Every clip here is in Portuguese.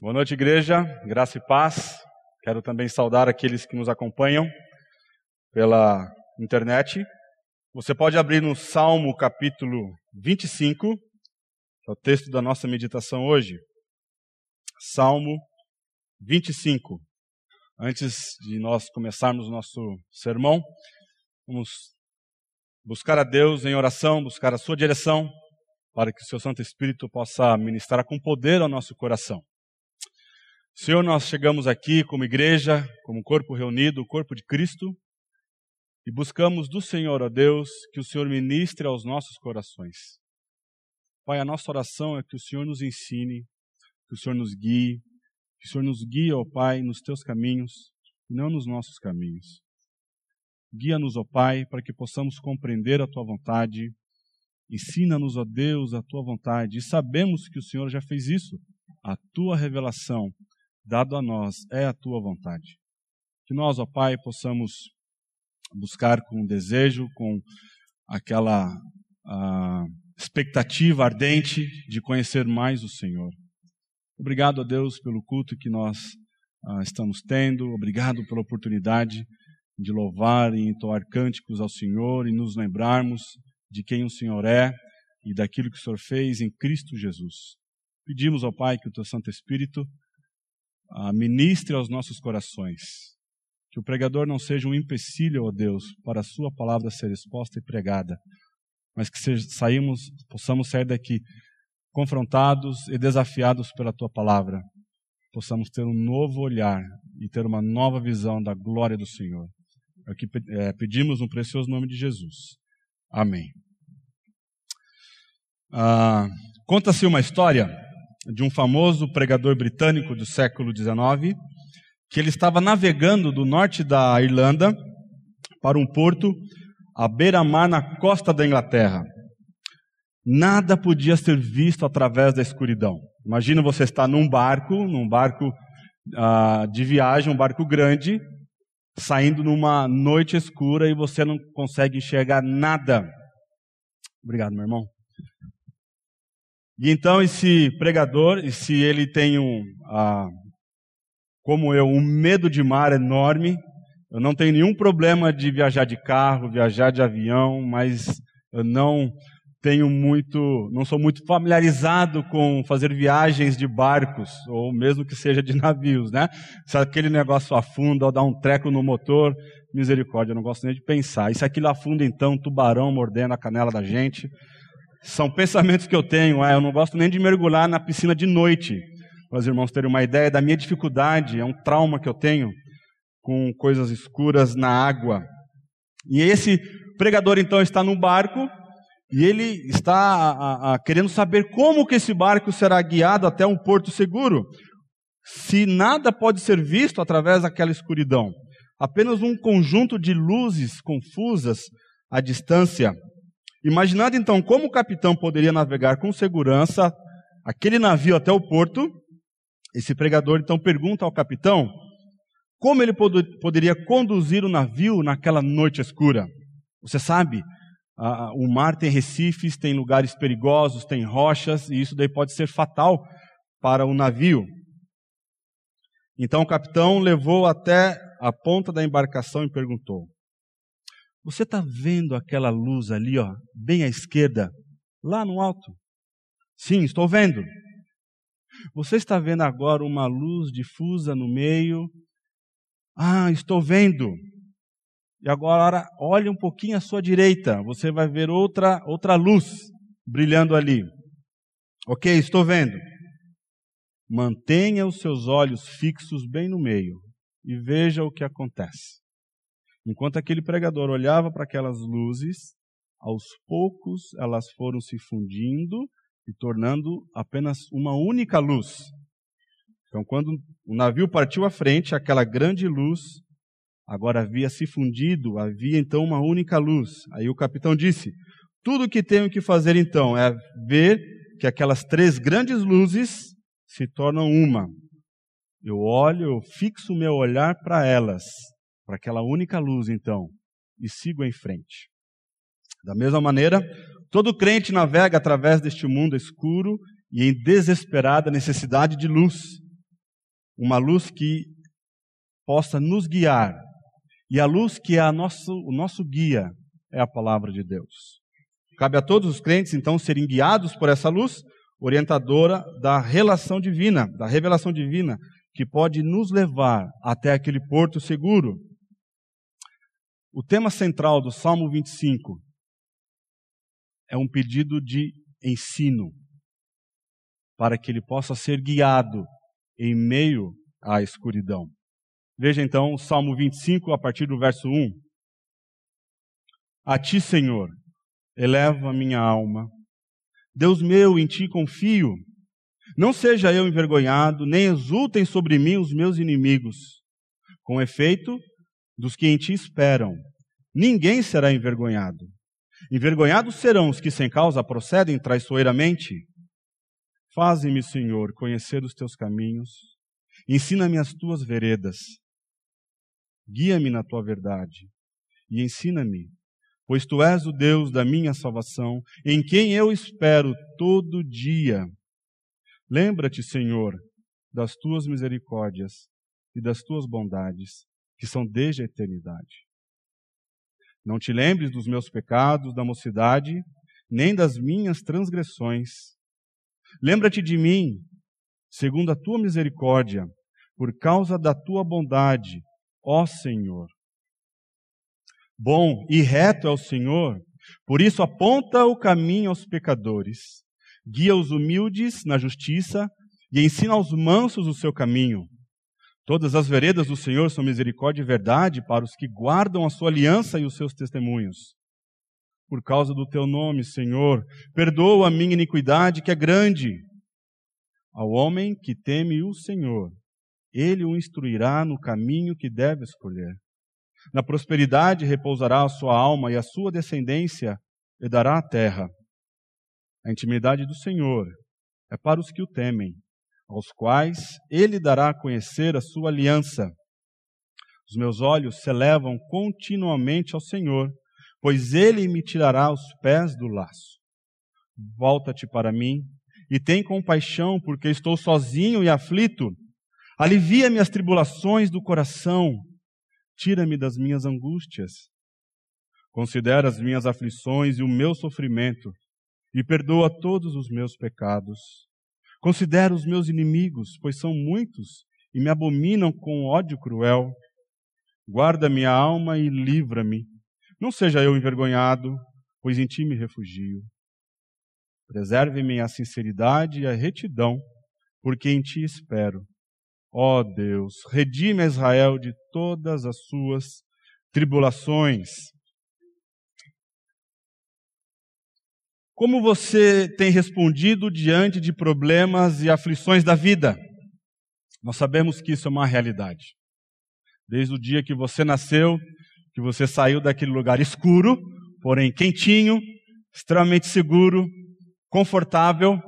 Boa noite, igreja, graça e paz. Quero também saudar aqueles que nos acompanham pela internet. Você pode abrir no Salmo capítulo 25, que é o texto da nossa meditação hoje. Salmo 25. Antes de nós começarmos o nosso sermão, vamos buscar a Deus em oração, buscar a sua direção, para que o seu Santo Espírito possa ministrar com poder ao nosso coração. Senhor, nós chegamos aqui como igreja, como corpo reunido, o corpo de Cristo, e buscamos do Senhor, ó Deus, que o Senhor ministre aos nossos corações. Pai, a nossa oração é que o Senhor nos ensine, que o Senhor nos guie, que o Senhor nos guie, ó Pai, nos teus caminhos e não nos nossos caminhos. Guia-nos, ó Pai, para que possamos compreender a tua vontade. Ensina-nos, ó Deus, a tua vontade. E sabemos que o Senhor já fez isso. A tua revelação dado a nós é a tua vontade. Que nós, ó Pai, possamos buscar com desejo, com aquela expectativa ardente de conhecer mais o Senhor. Obrigado a Deus pelo culto que nós estamos tendo, obrigado pela oportunidade de louvar e entoar cânticos ao Senhor e nos lembrarmos de quem o Senhor é e daquilo que o Senhor fez em Cristo Jesus. Pedimos ao Pai que o Teu Santo Espírito ah, ministre aos nossos corações. Que o pregador não seja um empecilho, ó Deus, para a Sua palavra ser exposta e pregada, mas que saímos, possamos sair daqui confrontados e desafiados pela Tua palavra. Possamos ter um novo olhar e ter uma nova visão da glória do Senhor. É o que é, pedimos no precioso nome de Jesus. Amém. Ah, Conta-se uma história de um famoso pregador britânico do século XIX, que ele estava navegando do norte da Irlanda para um porto à beira-mar na costa da Inglaterra. Nada podia ser visto através da escuridão. Imagina você estar num barco, num barco uh, de viagem, um barco grande, saindo numa noite escura e você não consegue enxergar nada. Obrigado, meu irmão. E então esse pregador, se ele tem um, ah, como eu, um medo de mar enorme, eu não tenho nenhum problema de viajar de carro, viajar de avião, mas eu não tenho muito, não sou muito familiarizado com fazer viagens de barcos, ou mesmo que seja de navios, né? Se aquele negócio afunda ou dá um treco no motor, misericórdia, eu não gosto nem de pensar. E se aquilo afunda então, tubarão mordendo a canela da gente, são pensamentos que eu tenho. Ah, eu não gosto nem de mergulhar na piscina de noite. Para os irmãos terem uma ideia da minha dificuldade, é um trauma que eu tenho com coisas escuras na água. E esse pregador então está no barco e ele está a, a, querendo saber como que esse barco será guiado até um porto seguro, se nada pode ser visto através daquela escuridão. Apenas um conjunto de luzes confusas à distância Imaginando então como o capitão poderia navegar com segurança aquele navio até o porto, esse pregador então pergunta ao capitão como ele pod poderia conduzir o navio naquela noite escura. Você sabe, a, o mar tem recifes, tem lugares perigosos, tem rochas, e isso daí pode ser fatal para o navio. Então o capitão levou até a ponta da embarcação e perguntou: você está vendo aquela luz ali, ó, bem à esquerda, lá no alto? Sim, estou vendo. Você está vendo agora uma luz difusa no meio? Ah, estou vendo. E agora olhe um pouquinho à sua direita, você vai ver outra outra luz brilhando ali. OK, estou vendo. Mantenha os seus olhos fixos bem no meio e veja o que acontece. Enquanto aquele pregador olhava para aquelas luzes, aos poucos elas foram se fundindo e tornando apenas uma única luz. Então, quando o navio partiu à frente, aquela grande luz agora havia se fundido, havia então uma única luz. Aí o capitão disse: Tudo o que tenho que fazer então é ver que aquelas três grandes luzes se tornam uma. Eu olho, eu fixo o meu olhar para elas para aquela única luz, então, e sigo em frente. Da mesma maneira, todo crente navega através deste mundo escuro e em desesperada necessidade de luz. uma luz que possa nos guiar. E a luz que é a nosso, o nosso guia é a palavra de Deus. Cabe a todos os crentes, então, serem guiados por essa luz orientadora da relação divina, da revelação divina, que pode nos levar até aquele porto seguro. O tema central do Salmo 25 é um pedido de ensino, para que ele possa ser guiado em meio à escuridão. Veja então o Salmo 25, a partir do verso 1. A ti, Senhor, eleva minha alma. Deus meu, em ti confio. Não seja eu envergonhado, nem exultem sobre mim os meus inimigos. Com efeito, dos que em ti esperam, ninguém será envergonhado. Envergonhados serão os que sem causa procedem traiçoeiramente. Faze-me, Senhor, conhecer os teus caminhos. Ensina-me as tuas veredas. Guia-me na tua verdade e ensina-me, pois tu és o Deus da minha salvação, em quem eu espero todo dia. Lembra-te, Senhor, das tuas misericórdias e das tuas bondades, que são desde a eternidade. Não te lembres dos meus pecados da mocidade, nem das minhas transgressões. Lembra-te de mim, segundo a tua misericórdia, por causa da tua bondade, ó Senhor. Bom e reto é o Senhor, por isso aponta o caminho aos pecadores, guia os humildes na justiça e ensina aos mansos o seu caminho. Todas as veredas do Senhor são misericórdia e verdade para os que guardam a sua aliança e os seus testemunhos. Por causa do teu nome, Senhor, perdoa a minha iniquidade que é grande. Ao homem que teme o Senhor, ele o instruirá no caminho que deve escolher. Na prosperidade repousará a sua alma e a sua descendência lhe dará a terra. A intimidade do Senhor é para os que o temem aos quais ele dará a conhecer a sua aliança. Os meus olhos se elevam continuamente ao Senhor, pois ele me tirará os pés do laço. Volta-te para mim e tem compaixão, porque estou sozinho e aflito. Alivia-me as tribulações do coração, tira-me das minhas angústias. Considera as minhas aflições e o meu sofrimento, e perdoa todos os meus pecados Considero os meus inimigos, pois são muitos e me abominam com ódio cruel. Guarda minha alma e livra-me. Não seja eu envergonhado, pois em ti me refugio. Preserve-me a sinceridade e a retidão, porque em ti espero. Ó Deus, redime a Israel de todas as suas tribulações. Como você tem respondido diante de problemas e aflições da vida? Nós sabemos que isso é uma realidade. Desde o dia que você nasceu, que você saiu daquele lugar escuro, porém quentinho, extremamente seguro, confortável,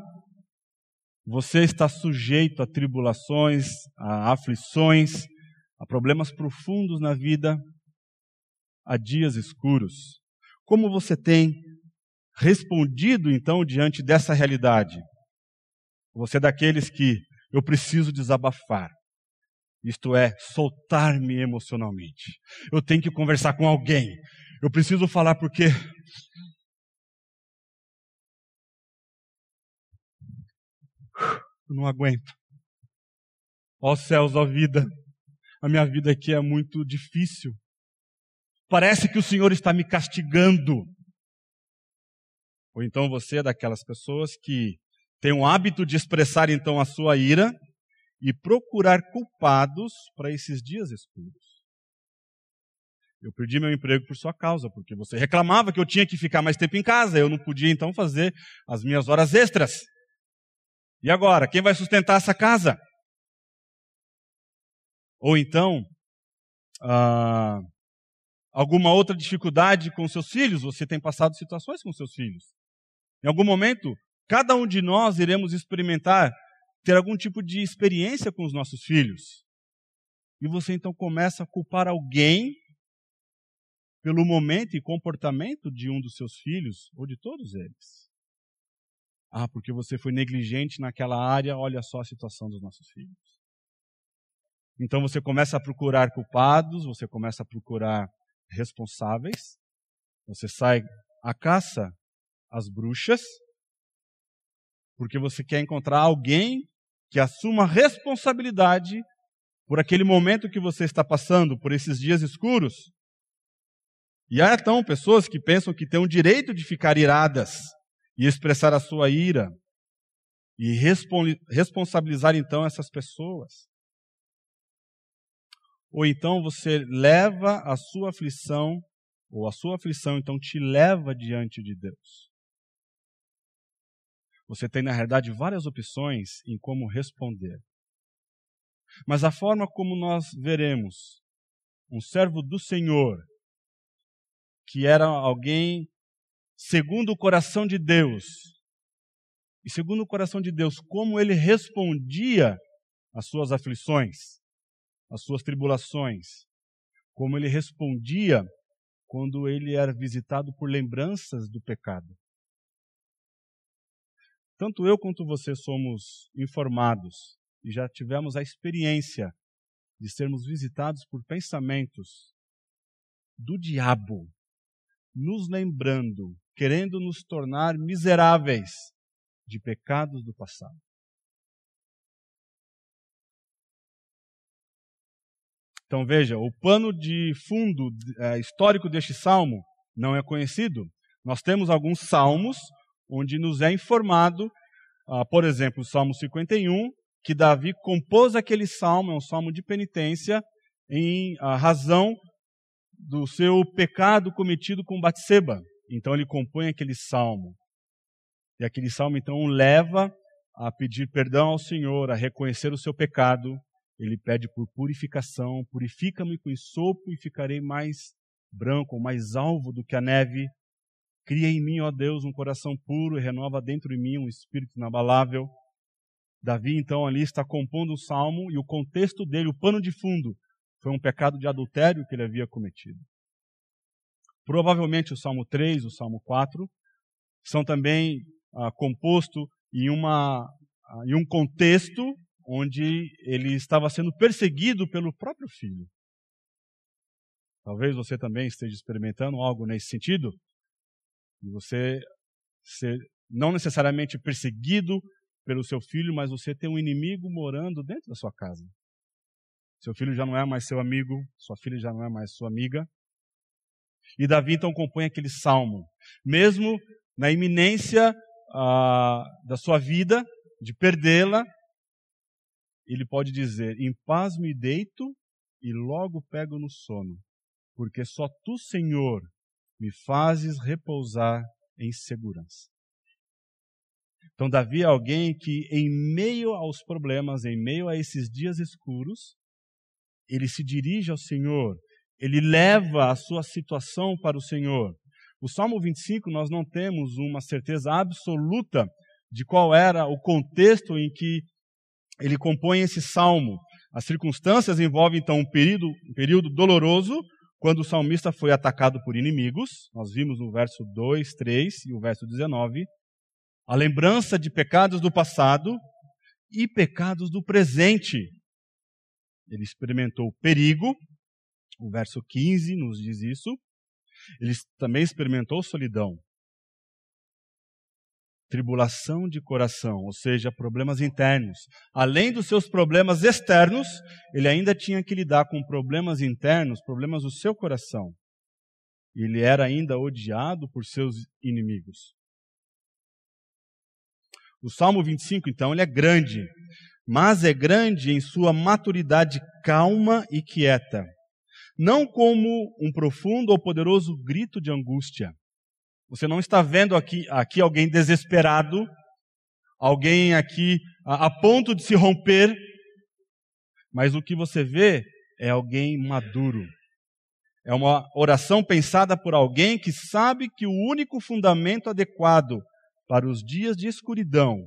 você está sujeito a tribulações, a aflições, a problemas profundos na vida, a dias escuros. Como você tem respondido então diante dessa realidade? Você é daqueles que eu preciso desabafar. Isto é, soltar-me emocionalmente. Eu tenho que conversar com alguém. Eu preciso falar porque. Eu não aguento. Ó céus, ó vida. A minha vida aqui é muito difícil. Parece que o Senhor está me castigando. Ou então você é daquelas pessoas que tem o hábito de expressar então a sua ira e procurar culpados para esses dias escuros. Eu perdi meu emprego por sua causa, porque você reclamava que eu tinha que ficar mais tempo em casa, eu não podia então fazer as minhas horas extras. E agora, quem vai sustentar essa casa? Ou então, ah, alguma outra dificuldade com seus filhos? Você tem passado situações com seus filhos. Em algum momento, cada um de nós iremos experimentar, ter algum tipo de experiência com os nossos filhos. E você então começa a culpar alguém pelo momento e comportamento de um dos seus filhos ou de todos eles. Ah, porque você foi negligente naquela área, olha só a situação dos nossos filhos. Então você começa a procurar culpados, você começa a procurar responsáveis, você sai à caça às bruxas, porque você quer encontrar alguém que assuma responsabilidade por aquele momento que você está passando, por esses dias escuros. E há então pessoas que pensam que têm o direito de ficar iradas e expressar a sua ira e responsabilizar então essas pessoas. Ou então você leva a sua aflição, ou a sua aflição então te leva diante de Deus. Você tem, na realidade, várias opções em como responder. Mas a forma como nós veremos um servo do Senhor, que era alguém segundo o coração de Deus, e segundo o coração de Deus, como ele respondia às suas aflições, às suas tribulações, como ele respondia quando ele era visitado por lembranças do pecado. Tanto eu quanto você somos informados e já tivemos a experiência de sermos visitados por pensamentos do diabo, nos lembrando, querendo nos tornar miseráveis de pecados do passado. Então veja, o pano de fundo é, histórico deste salmo não é conhecido. Nós temos alguns salmos onde nos é informado, ah, por exemplo, o Salmo 51, que Davi compôs aquele salmo, é um salmo de penitência, em razão do seu pecado cometido com Batseba. Então ele compõe aquele salmo. E aquele salmo então o leva a pedir perdão ao Senhor, a reconhecer o seu pecado. Ele pede por purificação, purifica-me com sopo e ficarei mais branco, mais alvo do que a neve. Cria em mim, ó Deus, um coração puro e renova dentro de mim um espírito inabalável. Davi, então, ali está compondo um salmo e o contexto dele, o pano de fundo, foi um pecado de adultério que ele havia cometido. Provavelmente o Salmo 3, o Salmo 4, são também ah, compostos em, uma, ah, em um contexto onde ele estava sendo perseguido pelo próprio filho. Talvez você também esteja experimentando algo nesse sentido, e você ser não necessariamente perseguido pelo seu filho, mas você tem um inimigo morando dentro da sua casa. Seu filho já não é mais seu amigo, sua filha já não é mais sua amiga. E Davi então compõe aquele salmo, mesmo na iminência ah, da sua vida, de perdê-la, ele pode dizer: Em paz me deito e logo pego no sono, porque só tu, Senhor, me fazes repousar em segurança. Então, Davi é alguém que, em meio aos problemas, em meio a esses dias escuros, ele se dirige ao Senhor, ele leva a sua situação para o Senhor. O Salmo 25, nós não temos uma certeza absoluta de qual era o contexto em que ele compõe esse salmo. As circunstâncias envolvem, então, um período, um período doloroso, quando o salmista foi atacado por inimigos. Nós vimos no verso 2, 3 e o verso 19 a lembrança de pecados do passado e pecados do presente. Ele experimentou perigo, o verso 15 nos diz isso. Ele também experimentou solidão. Tribulação de coração, ou seja, problemas internos. Além dos seus problemas externos, ele ainda tinha que lidar com problemas internos, problemas do seu coração. Ele era ainda odiado por seus inimigos. O Salmo 25, então, ele é grande, mas é grande em sua maturidade calma e quieta, não como um profundo ou poderoso grito de angústia. Você não está vendo aqui, aqui alguém desesperado, alguém aqui a, a ponto de se romper, mas o que você vê é alguém maduro. É uma oração pensada por alguém que sabe que o único fundamento adequado para os dias de escuridão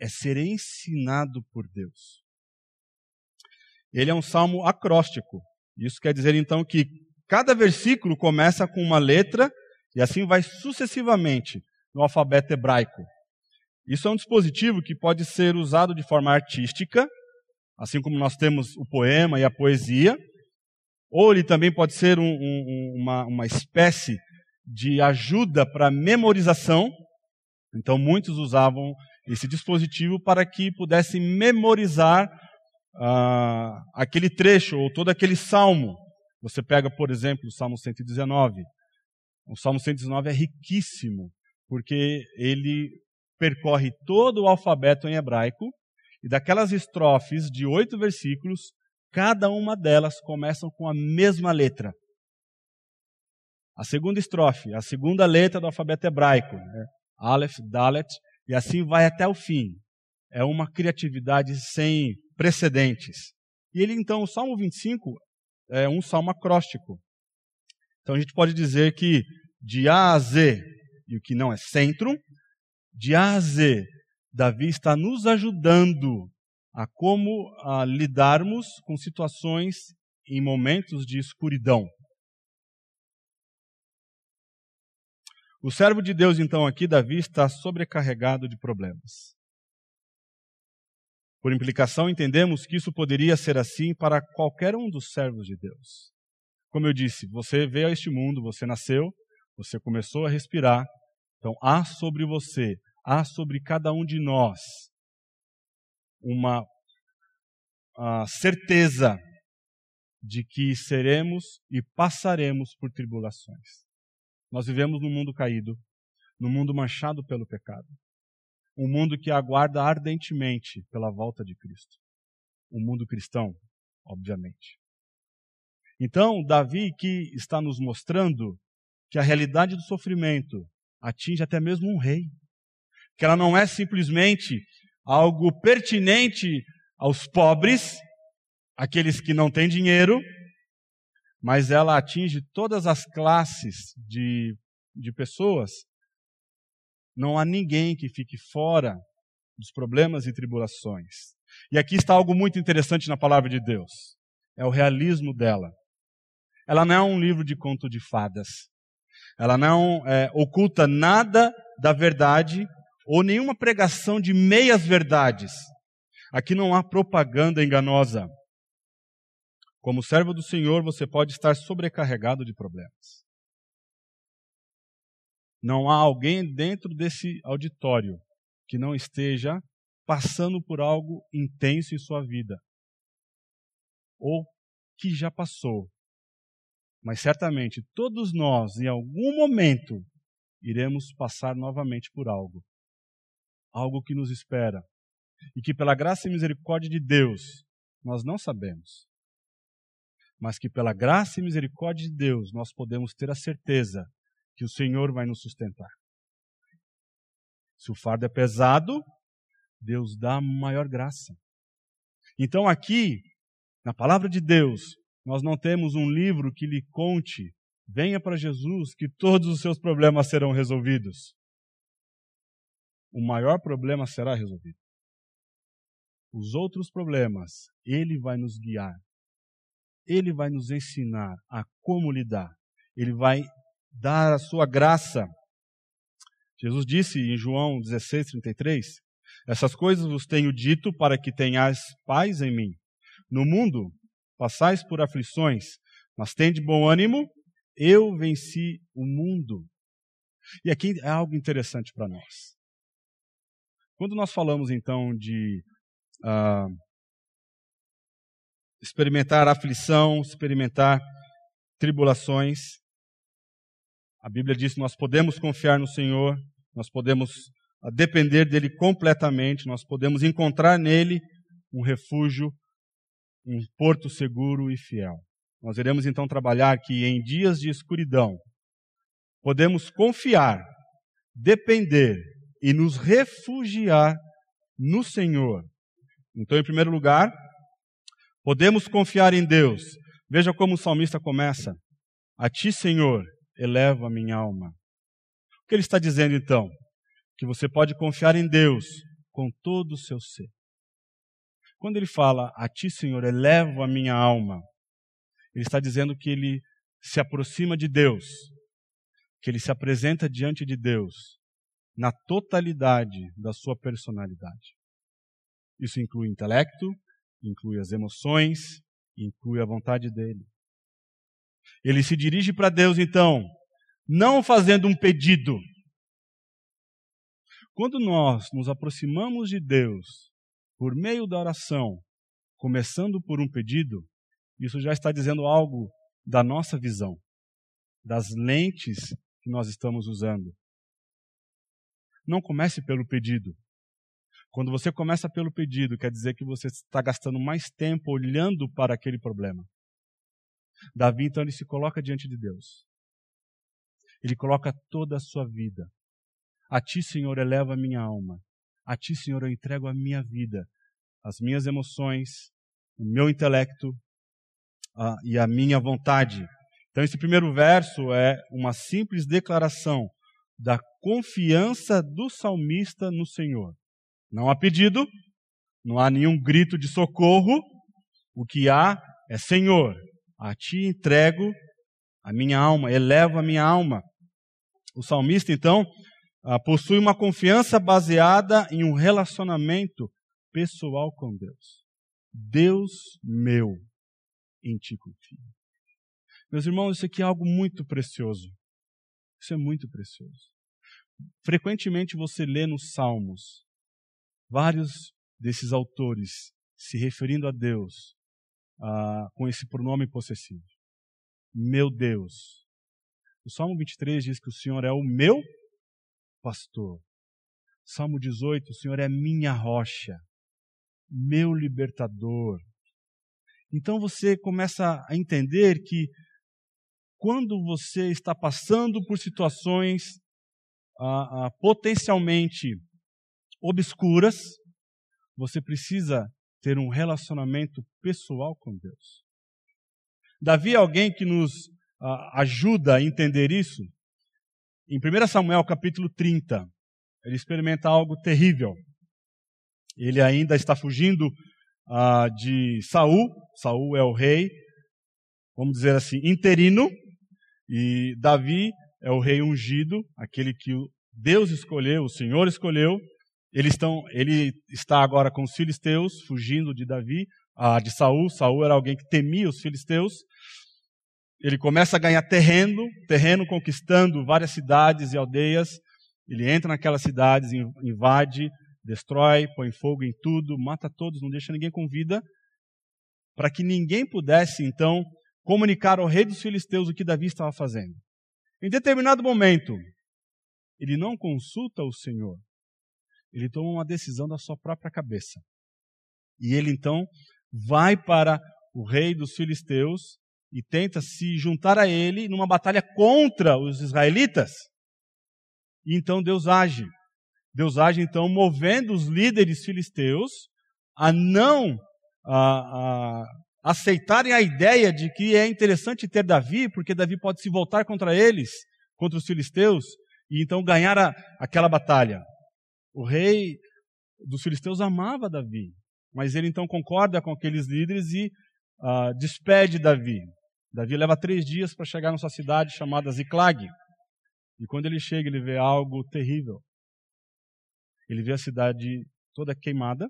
é ser ensinado por Deus. Ele é um salmo acróstico. Isso quer dizer então que cada versículo começa com uma letra e assim vai sucessivamente no alfabeto hebraico. Isso é um dispositivo que pode ser usado de forma artística assim como nós temos o poema e a poesia, ou ele também pode ser um, um, uma, uma espécie de ajuda para memorização. Então, muitos usavam esse dispositivo para que pudessem memorizar ah, aquele trecho ou todo aquele salmo. Você pega, por exemplo, o Salmo 119. O Salmo 119 é riquíssimo, porque ele percorre todo o alfabeto em hebraico, e daquelas estrofes de oito versículos, cada uma delas começam com a mesma letra. A segunda estrofe, a segunda letra do alfabeto hebraico, né? Aleph, Dalet, e assim vai até o fim. É uma criatividade sem precedentes. E ele, então, o Salmo 25 é um salmo acróstico. Então a gente pode dizer que de A a Z, e o que não é centro, de A a Z, Davi está nos ajudando a como a lidarmos com situações em momentos de escuridão. O servo de Deus, então, aqui, Davi, está sobrecarregado de problemas. Por implicação, entendemos que isso poderia ser assim para qualquer um dos servos de Deus. Como eu disse, você veio a este mundo, você nasceu, você começou a respirar, então há sobre você, há sobre cada um de nós uma certeza de que seremos e passaremos por tribulações. Nós vivemos num mundo caído, num mundo manchado pelo pecado um mundo que aguarda ardentemente pela volta de Cristo. Um mundo cristão, obviamente. Então, Davi que está nos mostrando que a realidade do sofrimento atinge até mesmo um rei. Que ela não é simplesmente algo pertinente aos pobres, aqueles que não têm dinheiro, mas ela atinge todas as classes de, de pessoas não há ninguém que fique fora dos problemas e tribulações. E aqui está algo muito interessante na palavra de Deus. É o realismo dela. Ela não é um livro de conto de fadas. Ela não é, oculta nada da verdade ou nenhuma pregação de meias verdades. Aqui não há propaganda enganosa. Como servo do Senhor, você pode estar sobrecarregado de problemas. Não há alguém dentro desse auditório que não esteja passando por algo intenso em sua vida. Ou que já passou. Mas certamente todos nós, em algum momento, iremos passar novamente por algo. Algo que nos espera. E que, pela graça e misericórdia de Deus, nós não sabemos. Mas que, pela graça e misericórdia de Deus, nós podemos ter a certeza que o Senhor vai nos sustentar. Se o fardo é pesado, Deus dá maior graça. Então, aqui, na palavra de Deus, nós não temos um livro que lhe conte, venha para Jesus, que todos os seus problemas serão resolvidos. O maior problema será resolvido. Os outros problemas, Ele vai nos guiar. Ele vai nos ensinar a como lidar. Ele vai dar a sua graça. Jesus disse em João 16, 33, essas coisas vos tenho dito para que tenhais paz em mim. No mundo passais por aflições, mas tende bom ânimo, eu venci o mundo. E aqui é algo interessante para nós. Quando nós falamos então de uh, experimentar aflição, experimentar tribulações, a Bíblia diz que nós podemos confiar no Senhor, nós podemos ah, depender dele completamente, nós podemos encontrar nele um refúgio, um porto seguro e fiel. Nós iremos então trabalhar que em dias de escuridão podemos confiar, depender e nos refugiar no Senhor. Então, em primeiro lugar, podemos confiar em Deus. Veja como o salmista começa: A ti, Senhor, elevo a minha alma. O que ele está dizendo então? Que você pode confiar em Deus com todo o seu ser. Quando ele fala, a ti, Senhor, elevo a minha alma, ele está dizendo que ele se aproxima de Deus, que ele se apresenta diante de Deus na totalidade da sua personalidade. Isso inclui intelecto, inclui as emoções, inclui a vontade dele. Ele se dirige para Deus, então, não fazendo um pedido. Quando nós nos aproximamos de Deus por meio da oração, começando por um pedido, isso já está dizendo algo da nossa visão, das lentes que nós estamos usando. Não comece pelo pedido. Quando você começa pelo pedido, quer dizer que você está gastando mais tempo olhando para aquele problema. Davi, então, ele se coloca diante de Deus. Ele coloca toda a sua vida. A ti, Senhor, eleva a minha alma. A ti, Senhor, eu entrego a minha vida, as minhas emoções, o meu intelecto uh, e a minha vontade. Então, esse primeiro verso é uma simples declaração da confiança do salmista no Senhor. Não há pedido, não há nenhum grito de socorro, o que há é Senhor, a ti entrego a minha alma, elevo a minha alma. O salmista, então, ah, possui uma confiança baseada em um relacionamento pessoal com Deus. Deus meu, em ti confio. Meus irmãos, isso aqui é algo muito precioso. Isso é muito precioso. Frequentemente você lê nos Salmos vários desses autores se referindo a Deus ah, com esse pronome possessivo. Meu Deus. O Salmo 23 diz que o Senhor é o meu pastor. Salmo 18, o Senhor é minha rocha, meu libertador. Então você começa a entender que quando você está passando por situações ah, ah, potencialmente obscuras, você precisa ter um relacionamento pessoal com Deus. Davi é alguém que nos ah, ajuda a entender isso. Em 1 Samuel capítulo 30, ele experimenta algo terrível. Ele ainda está fugindo ah, de Saul. Saul é o rei, vamos dizer assim, interino, e Davi é o rei ungido, aquele que Deus escolheu, o Senhor escolheu. Eles estão, ele está agora com os filisteus, fugindo de Davi, ah, de Saul. Saul era alguém que temia os filisteus. Ele começa a ganhar terreno, terreno conquistando várias cidades e aldeias. Ele entra naquelas cidades, invade, destrói, põe fogo em tudo, mata todos, não deixa ninguém com vida, para que ninguém pudesse então comunicar ao rei dos filisteus o que Davi estava fazendo. Em determinado momento, ele não consulta o Senhor. Ele toma uma decisão da sua própria cabeça. E ele então vai para o rei dos filisteus e tenta se juntar a ele numa batalha contra os israelitas. E então Deus age. Deus age então movendo os líderes filisteus a não a, a, aceitarem a ideia de que é interessante ter Davi, porque Davi pode se voltar contra eles, contra os filisteus, e então ganhar a, aquela batalha. O rei dos filisteus amava Davi, mas ele então concorda com aqueles líderes e uh, despede Davi. Davi leva três dias para chegar na sua cidade chamada Ziklag. E quando ele chega, ele vê algo terrível. Ele vê a cidade toda queimada,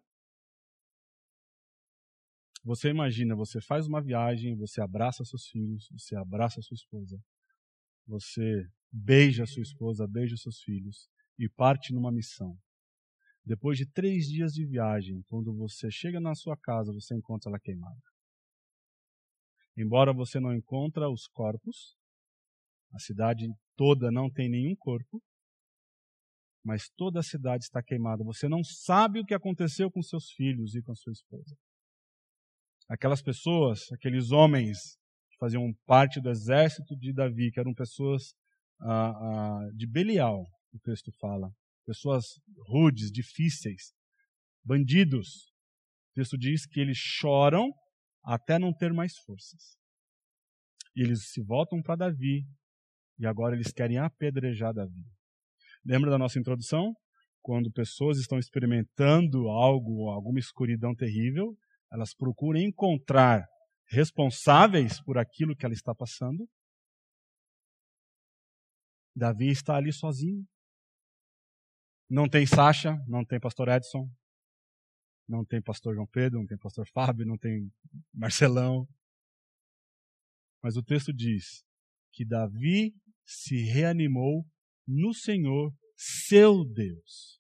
você imagina, você faz uma viagem, você abraça seus filhos, você abraça sua esposa, você beija sua esposa, beija seus filhos e parte numa missão. Depois de três dias de viagem, quando você chega na sua casa, você encontra ela queimada. Embora você não encontre os corpos, a cidade toda não tem nenhum corpo, mas toda a cidade está queimada. Você não sabe o que aconteceu com seus filhos e com sua esposa aquelas pessoas, aqueles homens que faziam parte do exército de Davi, que eram pessoas ah, ah, de Belial, o texto fala, pessoas rudes, difíceis, bandidos. O texto diz que eles choram até não ter mais forças. E eles se voltam para Davi e agora eles querem apedrejar Davi. Lembra da nossa introdução? Quando pessoas estão experimentando algo, alguma escuridão terrível, elas procuram encontrar responsáveis por aquilo que ela está passando. Davi está ali sozinho. Não tem Sasha, não tem pastor Edson, não tem pastor João Pedro, não tem pastor Fábio, não tem Marcelão. Mas o texto diz que Davi se reanimou no Senhor, seu Deus.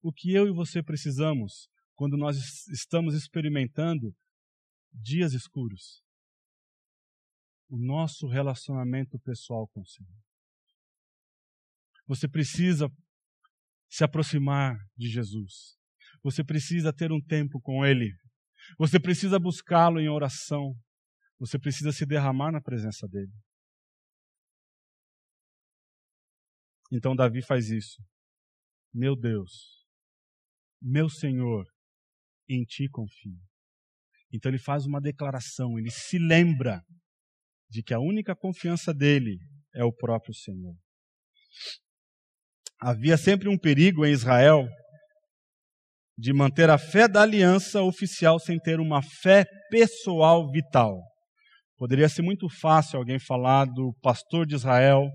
O que eu e você precisamos quando nós estamos experimentando dias escuros? O nosso relacionamento pessoal com o Senhor. Você precisa se aproximar de Jesus. Você precisa ter um tempo com Ele. Você precisa buscá-lo em oração. Você precisa se derramar na presença dele. Então Davi faz isso. Meu Deus, meu Senhor, em ti confio. Então ele faz uma declaração, ele se lembra de que a única confiança dele é o próprio Senhor. Havia sempre um perigo em Israel de manter a fé da aliança oficial sem ter uma fé pessoal vital. Poderia ser muito fácil alguém falar do pastor de Israel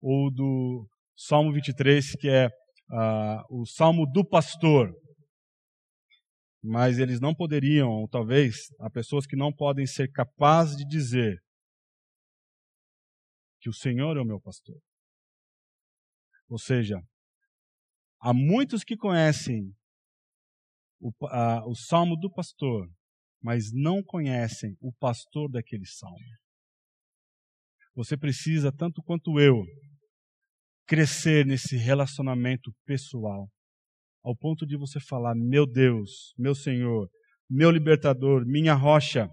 ou do Salmo 23, que é uh, o Salmo do pastor. Mas eles não poderiam, ou talvez, há pessoas que não podem ser capazes de dizer que o Senhor é o meu pastor. Ou seja, há muitos que conhecem o, uh, o Salmo do pastor, mas não conhecem o pastor daquele salmo. Você precisa, tanto quanto eu, crescer nesse relacionamento pessoal, ao ponto de você falar: Meu Deus, meu Senhor, meu libertador, minha rocha.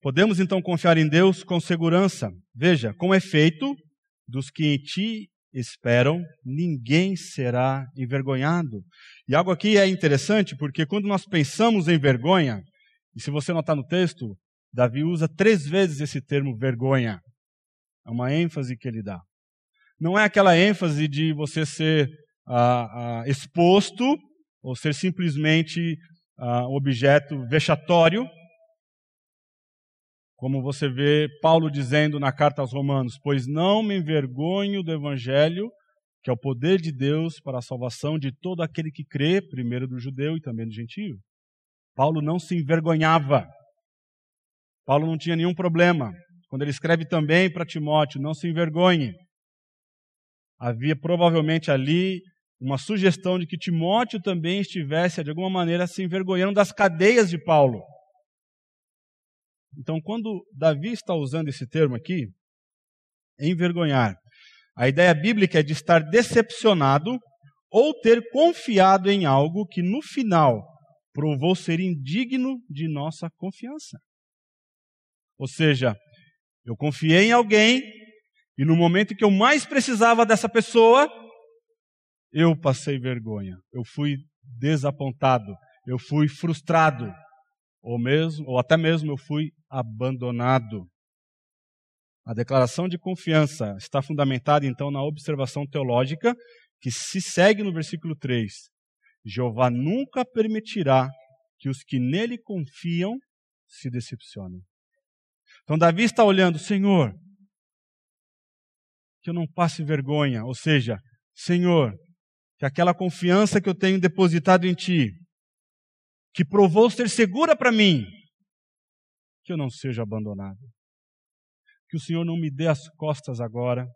Podemos então confiar em Deus com segurança. Veja, com efeito, dos que em ti esperam, ninguém será envergonhado. E algo aqui é interessante, porque quando nós pensamos em vergonha, e se você notar no texto, Davi usa três vezes esse termo vergonha. É uma ênfase que ele dá. Não é aquela ênfase de você ser ah, ah, exposto ou ser simplesmente ah, um objeto vexatório, como você vê Paulo dizendo na carta aos Romanos: Pois não me envergonho do Evangelho, que é o poder de Deus para a salvação de todo aquele que crê, primeiro do judeu e também do gentio. Paulo não se envergonhava. Paulo não tinha nenhum problema. Quando ele escreve também para Timóteo: Não se envergonhe. Havia provavelmente ali uma sugestão de que Timóteo também estivesse, de alguma maneira, se envergonhando das cadeias de Paulo. Então, quando Davi está usando esse termo aqui, envergonhar, a ideia bíblica é de estar decepcionado ou ter confiado em algo que no final provou ser indigno de nossa confiança. Ou seja, eu confiei em alguém e no momento que eu mais precisava dessa pessoa, eu passei vergonha, eu fui desapontado, eu fui frustrado, ou mesmo, ou até mesmo eu fui abandonado. A declaração de confiança está fundamentada então na observação teológica que se segue no versículo 3. Jeová nunca permitirá que os que nele confiam se decepcionem. Então Davi está olhando, Senhor, que eu não passe vergonha, ou seja, Senhor, que aquela confiança que eu tenho depositado em Ti, que provou ser segura para mim, que eu não seja abandonado. Que o Senhor não me dê as costas agora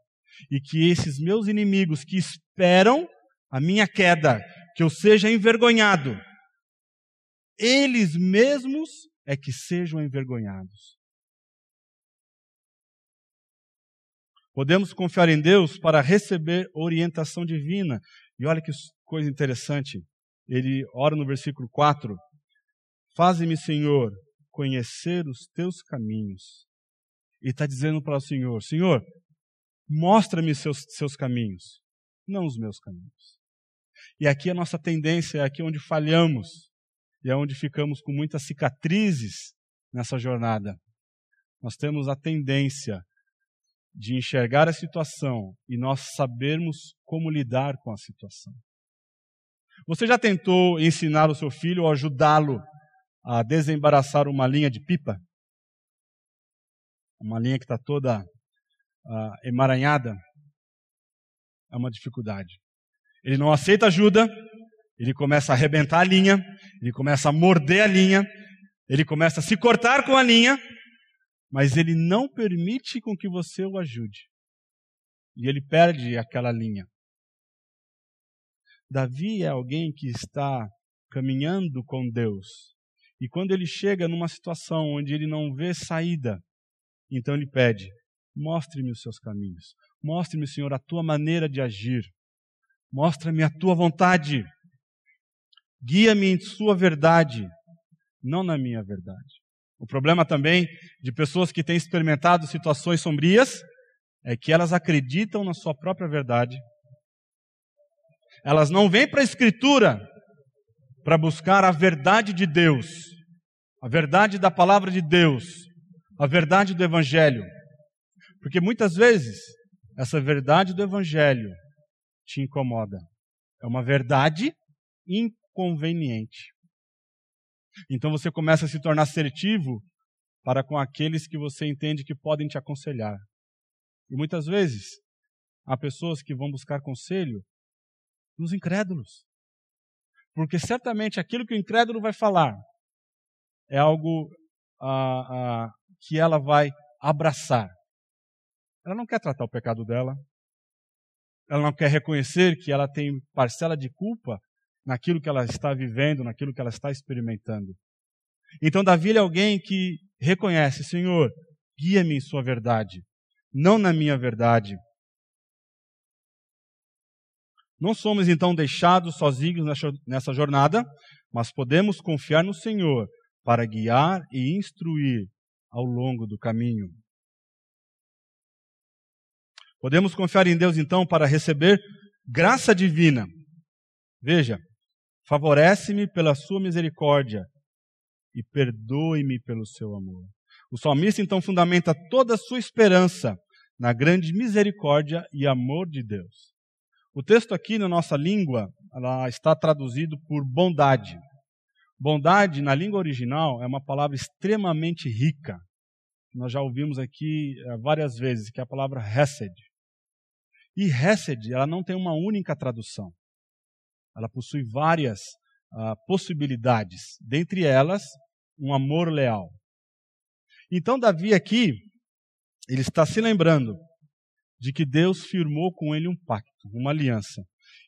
e que esses meus inimigos que esperam a minha queda, que eu seja envergonhado, eles mesmos é que sejam envergonhados. Podemos confiar em Deus para receber orientação divina. E olha que coisa interessante. Ele ora no versículo 4: Faze-me, Senhor, conhecer os teus caminhos. E está dizendo para o Senhor: Senhor, mostra-me seus, seus caminhos, não os meus caminhos. E aqui a nossa tendência é aqui onde falhamos e é onde ficamos com muitas cicatrizes nessa jornada. Nós temos a tendência de enxergar a situação e nós sabermos como lidar com a situação. Você já tentou ensinar o seu filho ou ajudá-lo a desembaraçar uma linha de pipa, uma linha que está toda uh, emaranhada, é uma dificuldade. Ele não aceita ajuda, ele começa a arrebentar a linha, ele começa a morder a linha, ele começa a se cortar com a linha, mas ele não permite com que você o ajude. E ele perde aquela linha. Davi é alguém que está caminhando com Deus. E quando ele chega numa situação onde ele não vê saída, então ele pede: Mostre-me os seus caminhos. Mostre-me, Senhor, a tua maneira de agir. Mostra-me a tua vontade. Guia-me em sua verdade, não na minha verdade. O problema também de pessoas que têm experimentado situações sombrias é que elas acreditam na sua própria verdade. Elas não vêm para a Escritura para buscar a verdade de Deus, a verdade da palavra de Deus, a verdade do Evangelho. Porque muitas vezes essa verdade do Evangelho te incomoda. É uma verdade inconveniente. Então você começa a se tornar assertivo para com aqueles que você entende que podem te aconselhar. E muitas vezes há pessoas que vão buscar conselho nos incrédulos. Porque certamente aquilo que o incrédulo vai falar é algo ah, ah, que ela vai abraçar. Ela não quer tratar o pecado dela. Ela não quer reconhecer que ela tem parcela de culpa naquilo que ela está vivendo, naquilo que ela está experimentando. Então, Davi é alguém que reconhece: Senhor, guia-me em Sua verdade, não na minha verdade. Não somos então deixados sozinhos nessa jornada, mas podemos confiar no Senhor para guiar e instruir ao longo do caminho. Podemos confiar em Deus então para receber graça divina. Veja, favorece-me pela sua misericórdia e perdoe-me pelo seu amor. O salmista então fundamenta toda a sua esperança na grande misericórdia e amor de Deus. O texto aqui na nossa língua ela está traduzido por bondade. Bondade, na língua original, é uma palavra extremamente rica. Nós já ouvimos aqui eh, várias vezes, que é a palavra hesed. E hesed, ela não tem uma única tradução. Ela possui várias uh, possibilidades, dentre elas, um amor leal. Então, Davi aqui, ele está se lembrando de que Deus firmou com ele um pacto, uma aliança.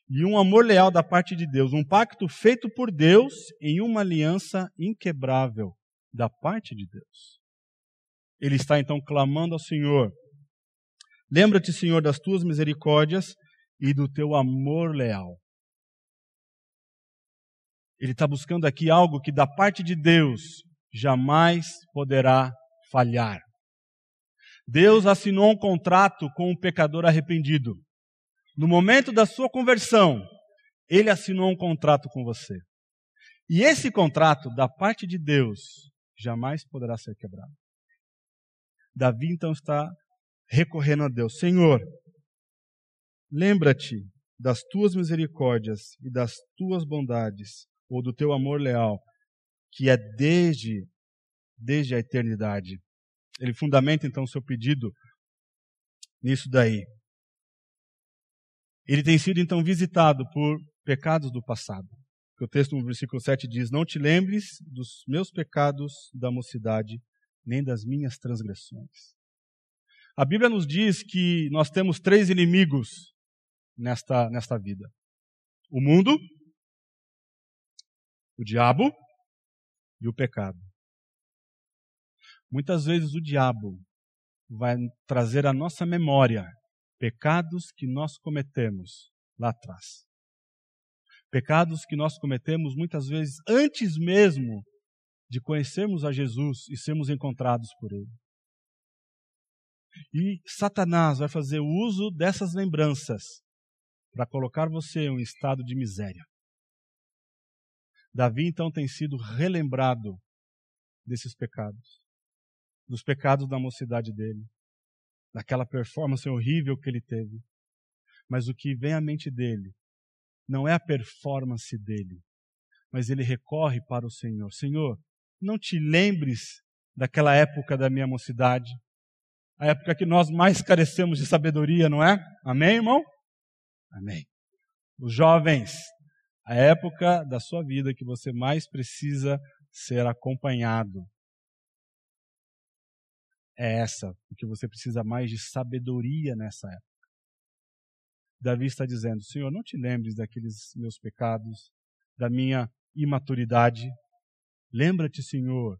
E um amor leal da parte de Deus, um pacto feito por Deus em uma aliança inquebrável da parte de Deus. Ele está então clamando ao Senhor: Lembra-te, Senhor, das tuas misericórdias e do teu amor leal. Ele está buscando aqui algo que da parte de Deus jamais poderá falhar. Deus assinou um contrato com o pecador arrependido. No momento da sua conversão, ele assinou um contrato com você. E esse contrato, da parte de Deus, jamais poderá ser quebrado. Davi então está recorrendo a Deus: Senhor, lembra-te das tuas misericórdias e das tuas bondades, ou do teu amor leal, que é desde, desde a eternidade. Ele fundamenta então o seu pedido nisso daí. Ele tem sido então visitado por pecados do passado. O texto no versículo 7 diz: Não te lembres dos meus pecados da mocidade, nem das minhas transgressões. A Bíblia nos diz que nós temos três inimigos nesta, nesta vida: o mundo, o diabo e o pecado. Muitas vezes o diabo vai trazer à nossa memória pecados que nós cometemos lá atrás. Pecados que nós cometemos muitas vezes antes mesmo de conhecermos a Jesus e sermos encontrados por Ele. E Satanás vai fazer uso dessas lembranças para colocar você em um estado de miséria. Davi então tem sido relembrado desses pecados, dos pecados da mocidade dele, daquela performance horrível que ele teve. Mas o que vem à mente dele não é a performance dele, mas ele recorre para o Senhor. Senhor, não te lembres daquela época da minha mocidade, a época que nós mais carecemos de sabedoria, não é? Amém, irmão? Amém. Os jovens, a época da sua vida que você mais precisa ser acompanhado. É essa, porque você precisa mais de sabedoria nessa época. Davi está dizendo: Senhor, não te lembres daqueles meus pecados, da minha imaturidade. Lembra-te, Senhor,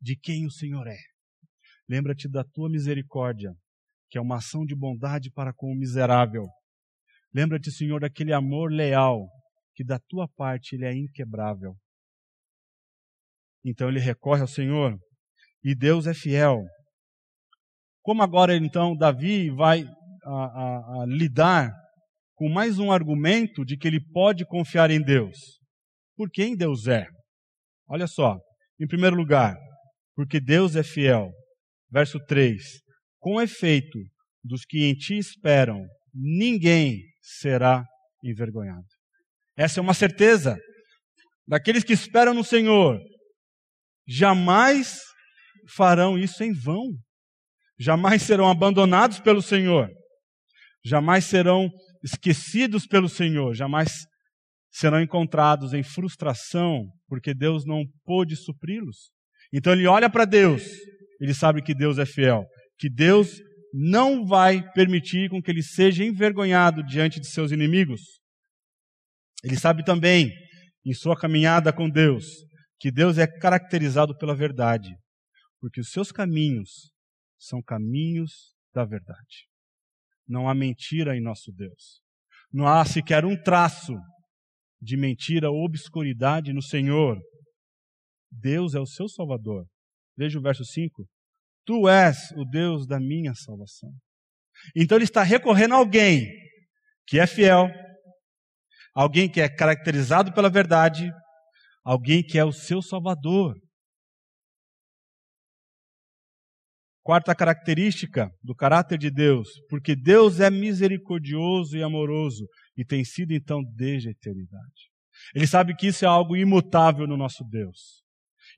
de quem o Senhor é. Lembra-te da tua misericórdia, que é uma ação de bondade para com o miserável. Lembra-te, Senhor, daquele amor leal, que da tua parte ele é inquebrável. Então ele recorre ao Senhor, e Deus é fiel. Como agora então Davi vai a, a, a lidar com mais um argumento de que ele pode confiar em Deus. Por quem Deus é? Olha só, em primeiro lugar, porque Deus é fiel. Verso 3: Com efeito, dos que em ti esperam, ninguém será envergonhado. Essa é uma certeza. Daqueles que esperam no Senhor, jamais farão isso em vão. Jamais serão abandonados pelo Senhor jamais serão esquecidos pelo Senhor, jamais serão encontrados em frustração, porque Deus não pôde supri-los. Então ele olha para Deus, ele sabe que Deus é fiel, que Deus não vai permitir com que ele seja envergonhado diante de seus inimigos. Ele sabe também, em sua caminhada com Deus, que Deus é caracterizado pela verdade, porque os seus caminhos são caminhos da verdade. Não há mentira em nosso Deus. Não há sequer um traço de mentira ou obscuridade no Senhor. Deus é o seu Salvador. Veja o verso 5. Tu és o Deus da minha salvação. Então ele está recorrendo a alguém que é fiel, alguém que é caracterizado pela verdade, alguém que é o seu Salvador. Quarta característica do caráter de Deus, porque Deus é misericordioso e amoroso e tem sido então desde a eternidade. Ele sabe que isso é algo imutável no nosso Deus.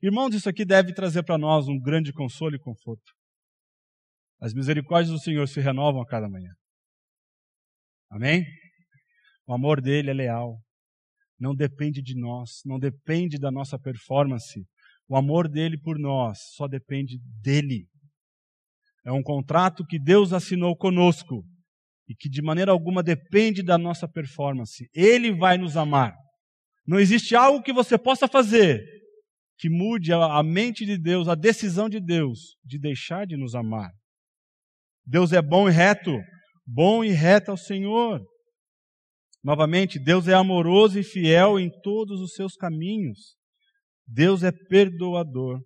Irmãos, isso aqui deve trazer para nós um grande consolo e conforto. As misericórdias do Senhor se renovam a cada manhã. Amém? O amor dele é leal. Não depende de nós, não depende da nossa performance. O amor dele por nós só depende dele. É um contrato que Deus assinou conosco e que de maneira alguma depende da nossa performance. Ele vai nos amar. Não existe algo que você possa fazer que mude a mente de Deus, a decisão de Deus de deixar de nos amar. Deus é bom e reto, bom e reto ao Senhor. Novamente, Deus é amoroso e fiel em todos os seus caminhos. Deus é perdoador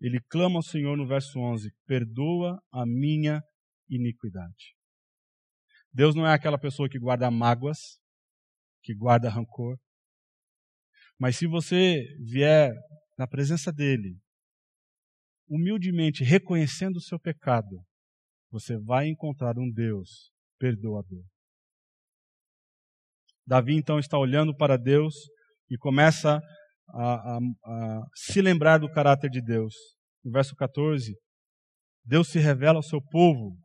ele clama ao Senhor no verso 11: Perdoa a minha iniquidade. Deus não é aquela pessoa que guarda mágoas, que guarda rancor. Mas se você vier na presença dele, humildemente reconhecendo o seu pecado, você vai encontrar um Deus perdoador. Davi então está olhando para Deus e começa a, a, a se lembrar do caráter de Deus. No verso 14, Deus se revela ao seu povo.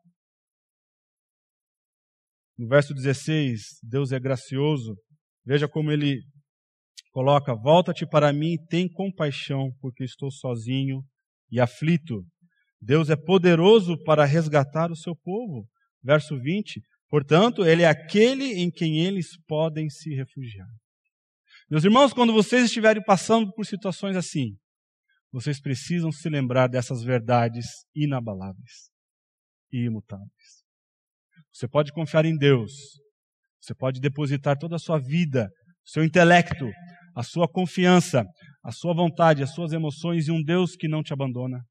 No verso 16, Deus é gracioso. Veja como ele coloca: Volta-te para mim e tem compaixão, porque estou sozinho e aflito. Deus é poderoso para resgatar o seu povo. Verso 20: Portanto, Ele é aquele em quem eles podem se refugiar. Meus irmãos, quando vocês estiverem passando por situações assim, vocês precisam se lembrar dessas verdades inabaláveis e imutáveis. Você pode confiar em Deus, você pode depositar toda a sua vida, seu intelecto, a sua confiança, a sua vontade, as suas emoções em um Deus que não te abandona,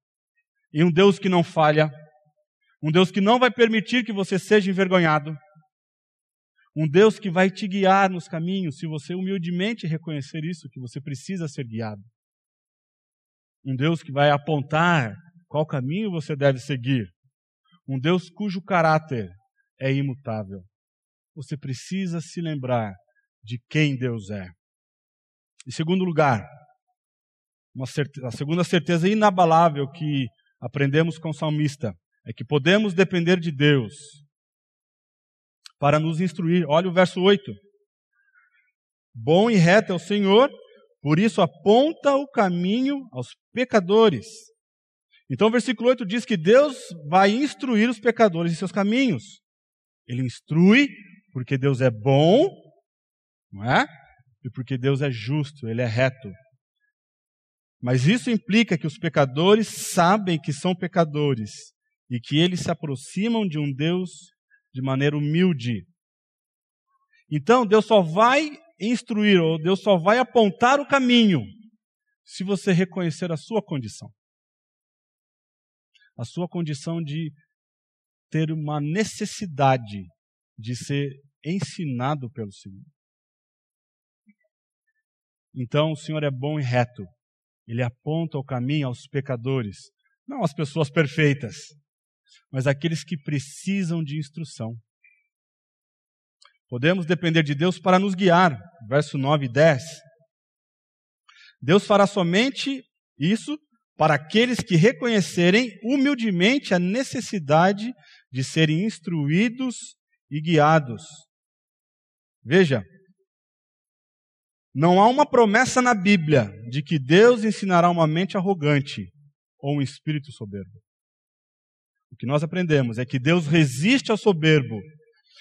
em um Deus que não falha, um Deus que não vai permitir que você seja envergonhado, um Deus que vai te guiar nos caminhos, se você humildemente reconhecer isso, que você precisa ser guiado. Um Deus que vai apontar qual caminho você deve seguir. Um Deus cujo caráter é imutável. Você precisa se lembrar de quem Deus é. Em segundo lugar, certeza, a segunda certeza inabalável que aprendemos com o salmista é que podemos depender de Deus para nos instruir. Olha o verso 8. Bom e reto é o Senhor, por isso aponta o caminho aos pecadores. Então o versículo 8 diz que Deus vai instruir os pecadores em seus caminhos. Ele instrui porque Deus é bom, não é? E porque Deus é justo, ele é reto. Mas isso implica que os pecadores sabem que são pecadores e que eles se aproximam de um Deus de maneira humilde. Então, Deus só vai instruir, ou Deus só vai apontar o caminho, se você reconhecer a sua condição. A sua condição de ter uma necessidade de ser ensinado pelo Senhor. Então, o Senhor é bom e reto. Ele aponta o caminho aos pecadores, não às pessoas perfeitas, mas àqueles que precisam de instrução. Podemos depender de Deus para nos guiar. Verso 9 e 10. Deus fará somente isso para aqueles que reconhecerem humildemente a necessidade de serem instruídos e guiados. Veja, não há uma promessa na Bíblia de que Deus ensinará uma mente arrogante ou um espírito soberbo. O que nós aprendemos é que Deus resiste ao soberbo,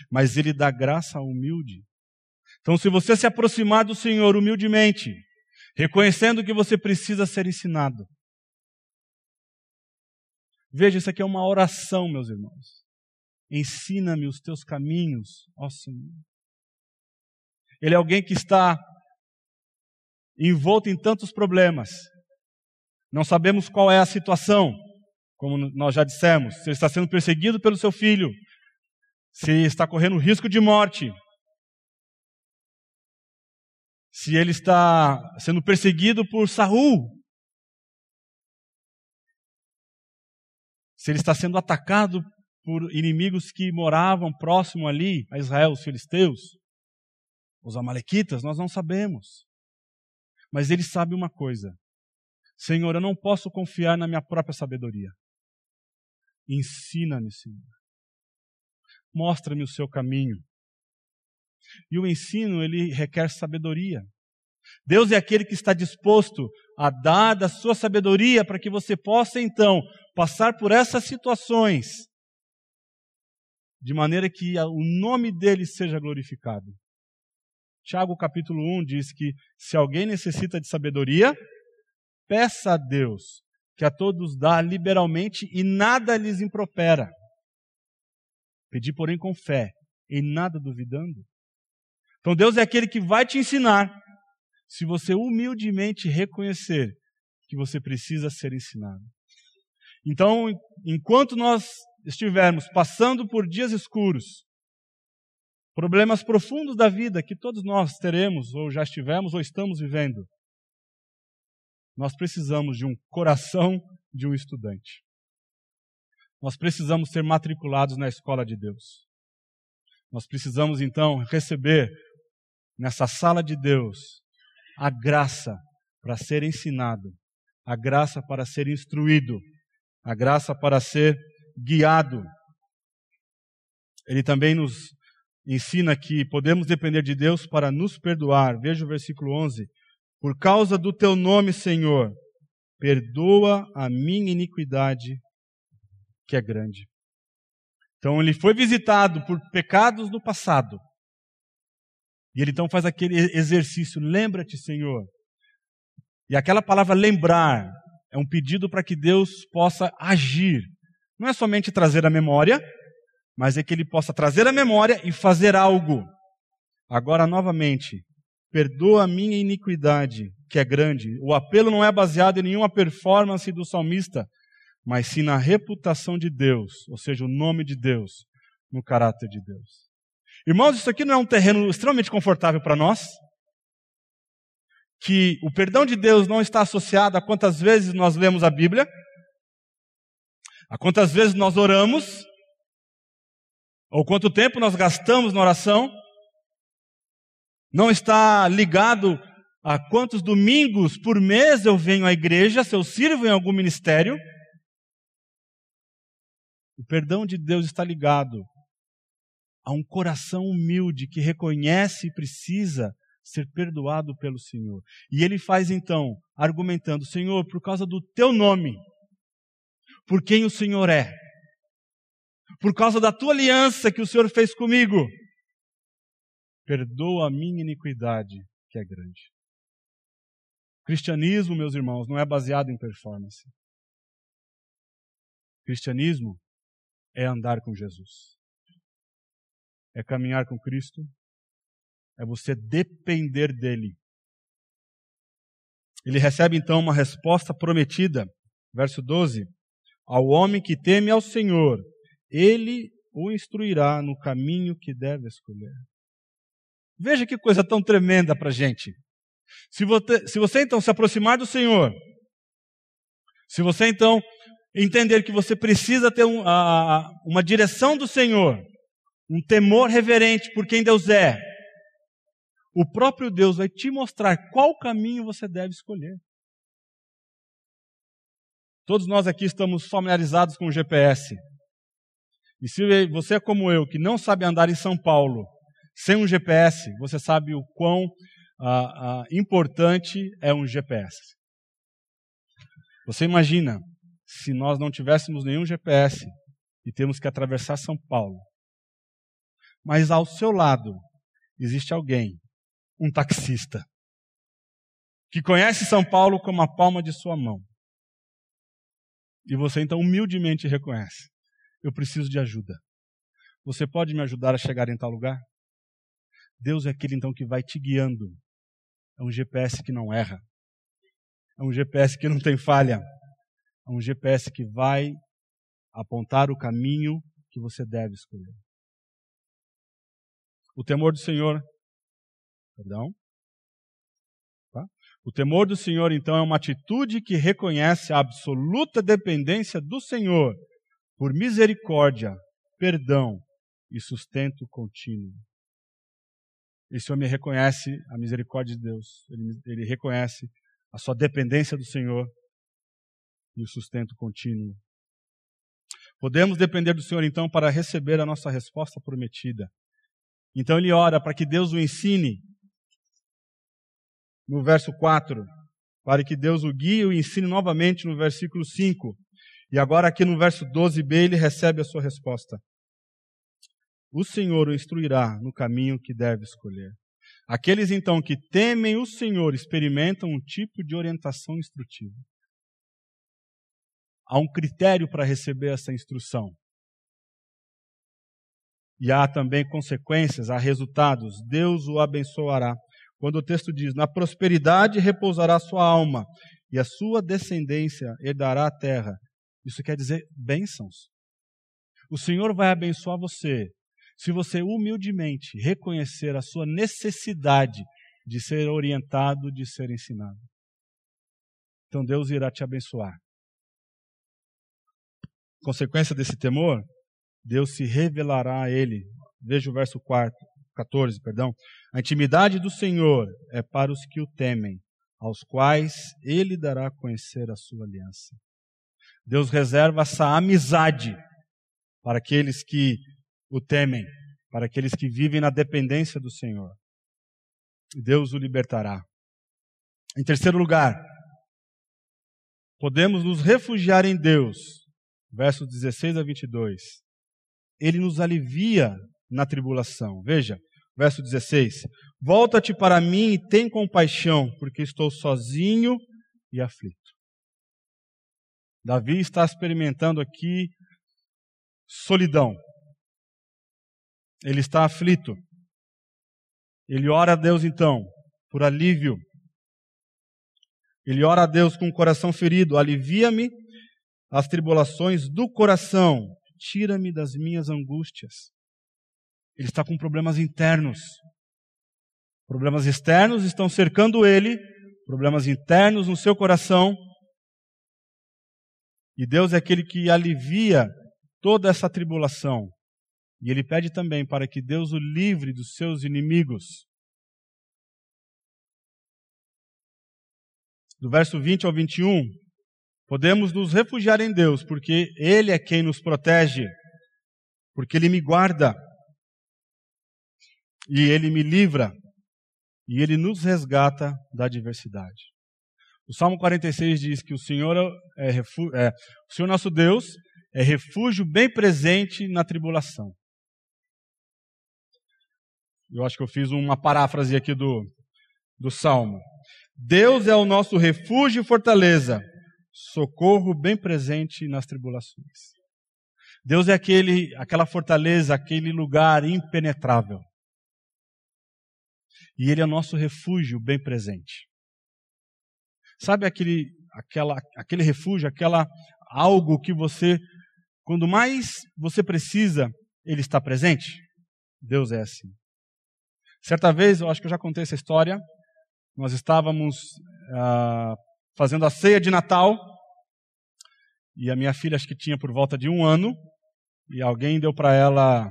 mas ele dá graça ao humilde. Então, se você se aproximar do Senhor humildemente, reconhecendo que você precisa ser ensinado, veja, isso aqui é uma oração, meus irmãos. Ensina-me os teus caminhos, ó Senhor. Ele é alguém que está envolto em tantos problemas. Não sabemos qual é a situação, como nós já dissemos. Se ele está sendo perseguido pelo seu filho, se está correndo risco de morte, se ele está sendo perseguido por Saul, se ele está sendo atacado por inimigos que moravam próximo ali a Israel, os filisteus, os amalequitas, nós não sabemos. Mas ele sabe uma coisa: Senhor, eu não posso confiar na minha própria sabedoria. Ensina-me, Senhor. Mostra-me o seu caminho. E o ensino, ele requer sabedoria. Deus é aquele que está disposto a dar da sua sabedoria para que você possa então passar por essas situações de maneira que o nome dele seja glorificado. Tiago capítulo 1 diz que se alguém necessita de sabedoria, peça a Deus, que a todos dá liberalmente e nada lhes impropera. Pedi, porém, com fé, em nada duvidando. Então Deus é aquele que vai te ensinar, se você humildemente reconhecer que você precisa ser ensinado. Então, enquanto nós estivermos passando por dias escuros, problemas profundos da vida que todos nós teremos, ou já estivemos, ou estamos vivendo, nós precisamos de um coração de um estudante. Nós precisamos ser matriculados na escola de Deus. Nós precisamos então receber nessa sala de Deus a graça para ser ensinado, a graça para ser instruído, a graça para ser guiado. Ele também nos ensina que podemos depender de Deus para nos perdoar. Veja o versículo 11. Por causa do teu nome, Senhor, perdoa a minha iniquidade, que é grande. Então ele foi visitado por pecados do passado. E ele então faz aquele exercício: lembra-te, Senhor. E aquela palavra lembrar é um pedido para que Deus possa agir. Não é somente trazer a memória, mas é que ele possa trazer a memória e fazer algo. Agora, novamente, perdoa a minha iniquidade, que é grande. O apelo não é baseado em nenhuma performance do salmista, mas sim na reputação de Deus, ou seja, o nome de Deus, no caráter de Deus. Irmãos, isso aqui não é um terreno extremamente confortável para nós? Que o perdão de Deus não está associado a quantas vezes nós lemos a Bíblia, a quantas vezes nós oramos, ou quanto tempo nós gastamos na oração, não está ligado a quantos domingos por mês eu venho à igreja, se eu sirvo em algum ministério. O perdão de Deus está ligado a um coração humilde que reconhece e precisa ser perdoado pelo Senhor. E ele faz então, argumentando: Senhor, por causa do teu nome, por quem o Senhor é, por causa da tua aliança que o Senhor fez comigo, perdoa a minha iniquidade, que é grande. Cristianismo, meus irmãos, não é baseado em performance. Cristianismo é andar com Jesus. É caminhar com Cristo. É você depender dele. Ele recebe então uma resposta prometida, verso 12: Ao homem que teme ao Senhor, ele o instruirá no caminho que deve escolher. Veja que coisa tão tremenda para a gente. Se você, se você então se aproximar do Senhor, se você então entender que você precisa ter um, a, uma direção do Senhor, um temor reverente por quem Deus é, o próprio Deus vai te mostrar qual caminho você deve escolher. Todos nós aqui estamos familiarizados com o GPS. E se você é como eu, que não sabe andar em São Paulo sem um GPS, você sabe o quão ah, ah, importante é um GPS. Você imagina se nós não tivéssemos nenhum GPS e temos que atravessar São Paulo, mas ao seu lado existe alguém, um taxista, que conhece São Paulo como a palma de sua mão. E você então humildemente reconhece: eu preciso de ajuda. Você pode me ajudar a chegar em tal lugar? Deus é aquele então que vai te guiando. É um GPS que não erra. É um GPS que não tem falha. É um GPS que vai apontar o caminho que você deve escolher. O temor do Senhor, perdão. Tá? O temor do Senhor, então, é uma atitude que reconhece a absoluta dependência do Senhor por misericórdia, perdão e sustento contínuo. Esse homem reconhece a misericórdia de Deus, ele, ele reconhece a sua dependência do Senhor e o sustento contínuo. Podemos depender do Senhor, então, para receber a nossa resposta prometida. Então ele ora para que Deus o ensine, no verso 4, para que Deus o guie e o ensine novamente no versículo 5. E agora, aqui no verso 12b, ele recebe a sua resposta o Senhor o instruirá no caminho que deve escolher. Aqueles então que temem o Senhor experimentam um tipo de orientação instrutiva. Há um critério para receber essa instrução. E há também consequências, há resultados. Deus o abençoará. Quando o texto diz: Na prosperidade repousará sua alma, e a sua descendência herdará a terra. Isso quer dizer bênçãos. O Senhor vai abençoar você se você humildemente reconhecer a sua necessidade de ser orientado, de ser ensinado. Então Deus irá te abençoar. Consequência desse temor, Deus se revelará a ele. Veja o verso 4, 14, perdão. A intimidade do Senhor é para os que o temem, aos quais ele dará a conhecer a sua aliança. Deus reserva essa amizade para aqueles que o temem, para aqueles que vivem na dependência do Senhor. Deus o libertará. Em terceiro lugar, podemos nos refugiar em Deus. Versos 16 a 22. Ele nos alivia na tribulação. Veja, verso 16: Volta-te para mim e tem compaixão, porque estou sozinho e aflito. Davi está experimentando aqui solidão. Ele está aflito. Ele ora a Deus então, por alívio. Ele ora a Deus com o coração ferido: alivia-me as tribulações do coração, tira-me das minhas angústias. Ele está com problemas internos. Problemas externos estão cercando ele, problemas internos no seu coração. E Deus é aquele que alivia toda essa tribulação. E ele pede também para que Deus o livre dos seus inimigos. Do verso 20 ao 21, podemos nos refugiar em Deus, porque Ele é quem nos protege, porque Ele me guarda e Ele me livra. e ele nos resgata da adversidade. O Salmo 46 diz que o Senhor é, é, o Senhor nosso Deus é refúgio bem presente na tribulação. Eu acho que eu fiz uma paráfrase aqui do, do Salmo. Deus é o nosso refúgio e fortaleza, socorro bem presente nas tribulações. Deus é aquele, aquela fortaleza, aquele lugar impenetrável. E Ele é o nosso refúgio bem presente. Sabe aquele, aquela, aquele refúgio, aquela algo que você, quando mais você precisa, Ele está presente? Deus é assim. Certa vez, eu acho que eu já contei essa história, nós estávamos ah, fazendo a ceia de Natal e a minha filha, acho que tinha por volta de um ano, e alguém deu para ela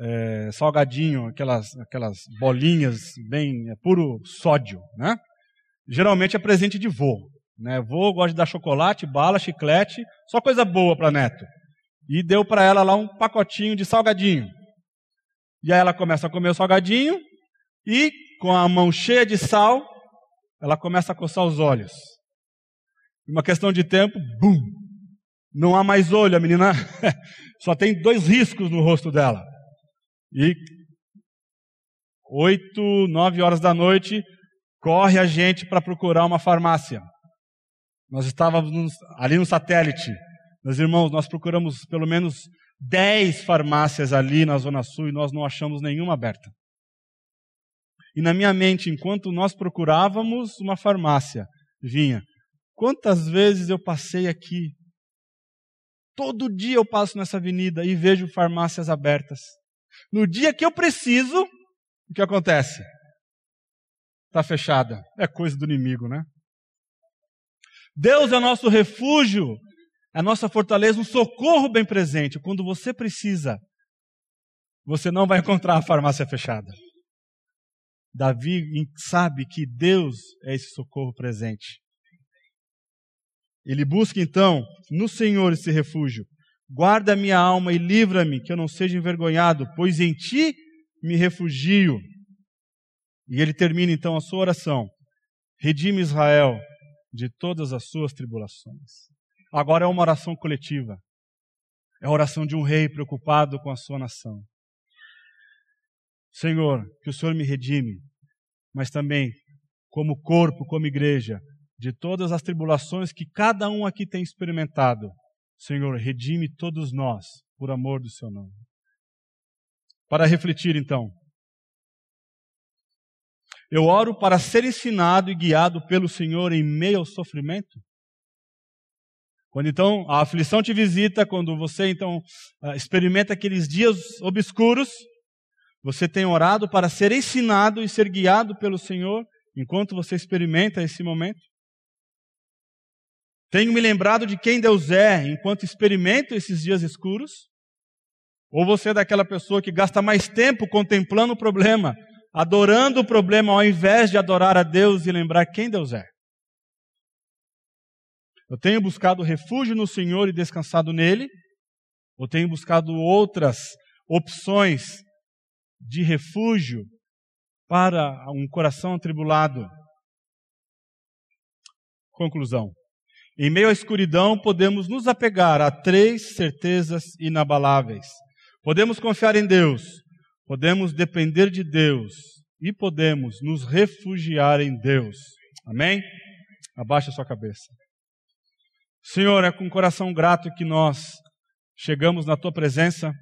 é, salgadinho, aquelas, aquelas bolinhas bem é, puro sódio, né? Geralmente é presente de vô, né? Vô gosta de dar chocolate, bala, chiclete, só coisa boa para neto. E deu para ela lá um pacotinho de salgadinho. E aí ela começa a comer o salgadinho e com a mão cheia de sal, ela começa a coçar os olhos. Uma questão de tempo, bum! Não há mais olho, a menina só tem dois riscos no rosto dela. E oito, nove horas da noite, corre a gente para procurar uma farmácia. Nós estávamos ali no satélite. Meus irmãos, nós procuramos pelo menos dez farmácias ali na Zona Sul e nós não achamos nenhuma aberta. E na minha mente, enquanto nós procurávamos uma farmácia, vinha: quantas vezes eu passei aqui? Todo dia eu passo nessa avenida e vejo farmácias abertas. No dia que eu preciso, o que acontece? Está fechada. É coisa do inimigo, né? Deus é nosso refúgio, a nossa fortaleza, um socorro bem presente. Quando você precisa, você não vai encontrar a farmácia fechada. Davi sabe que Deus é esse socorro presente. Ele busca então no Senhor esse refúgio. Guarda minha alma e livra-me, que eu não seja envergonhado, pois em ti me refugio. E ele termina então a sua oração: Redime Israel de todas as suas tribulações. Agora é uma oração coletiva. É a oração de um rei preocupado com a sua nação. Senhor, que o Senhor me redime, mas também, como corpo, como igreja, de todas as tribulações que cada um aqui tem experimentado. Senhor, redime todos nós, por amor do Seu nome. Para refletir, então, eu oro para ser ensinado e guiado pelo Senhor em meio ao sofrimento. Quando então a aflição te visita, quando você então ah, experimenta aqueles dias obscuros, você tem orado para ser ensinado e ser guiado pelo Senhor enquanto você experimenta esse momento? Tenho me lembrado de quem Deus é enquanto experimento esses dias escuros? Ou você é daquela pessoa que gasta mais tempo contemplando o problema, adorando o problema, ao invés de adorar a Deus e lembrar quem Deus é? Eu tenho buscado refúgio no Senhor e descansado nele? Ou tenho buscado outras opções de refúgio para um coração atribulado. Conclusão. Em meio à escuridão, podemos nos apegar a três certezas inabaláveis. Podemos confiar em Deus, podemos depender de Deus e podemos nos refugiar em Deus. Amém? Abaixa sua cabeça. Senhor, é com coração grato que nós chegamos na tua presença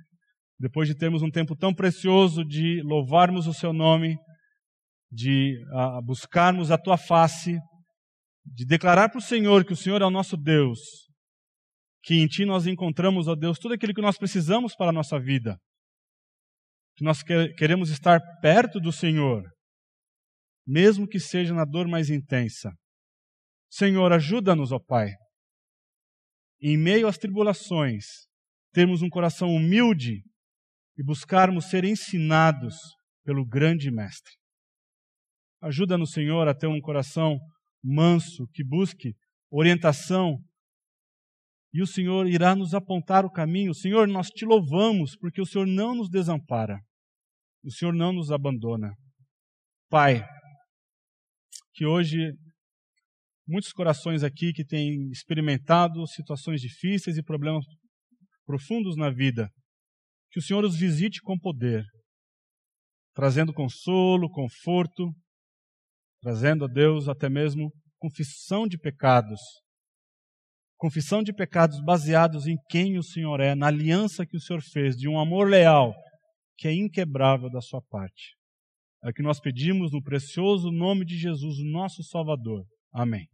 depois de termos um tempo tão precioso de louvarmos o Seu nome, de uh, buscarmos a Tua face, de declarar para o Senhor que o Senhor é o nosso Deus, que em Ti nós encontramos, ó Deus, tudo aquilo que nós precisamos para a nossa vida, que nós que queremos estar perto do Senhor, mesmo que seja na dor mais intensa. Senhor, ajuda-nos, ó Pai, em meio às tribulações, termos um coração humilde e buscarmos ser ensinados pelo grande Mestre. Ajuda-nos, Senhor, a ter um coração manso, que busque orientação, e o Senhor irá nos apontar o caminho. Senhor, nós te louvamos porque o Senhor não nos desampara, o Senhor não nos abandona. Pai, que hoje muitos corações aqui que têm experimentado situações difíceis e problemas profundos na vida, que o Senhor os visite com poder, trazendo consolo, conforto, trazendo a Deus até mesmo confissão de pecados. Confissão de pecados baseados em quem o Senhor é, na aliança que o Senhor fez, de um amor leal que é inquebrável da sua parte. É o que nós pedimos no precioso nome de Jesus, o nosso Salvador. Amém.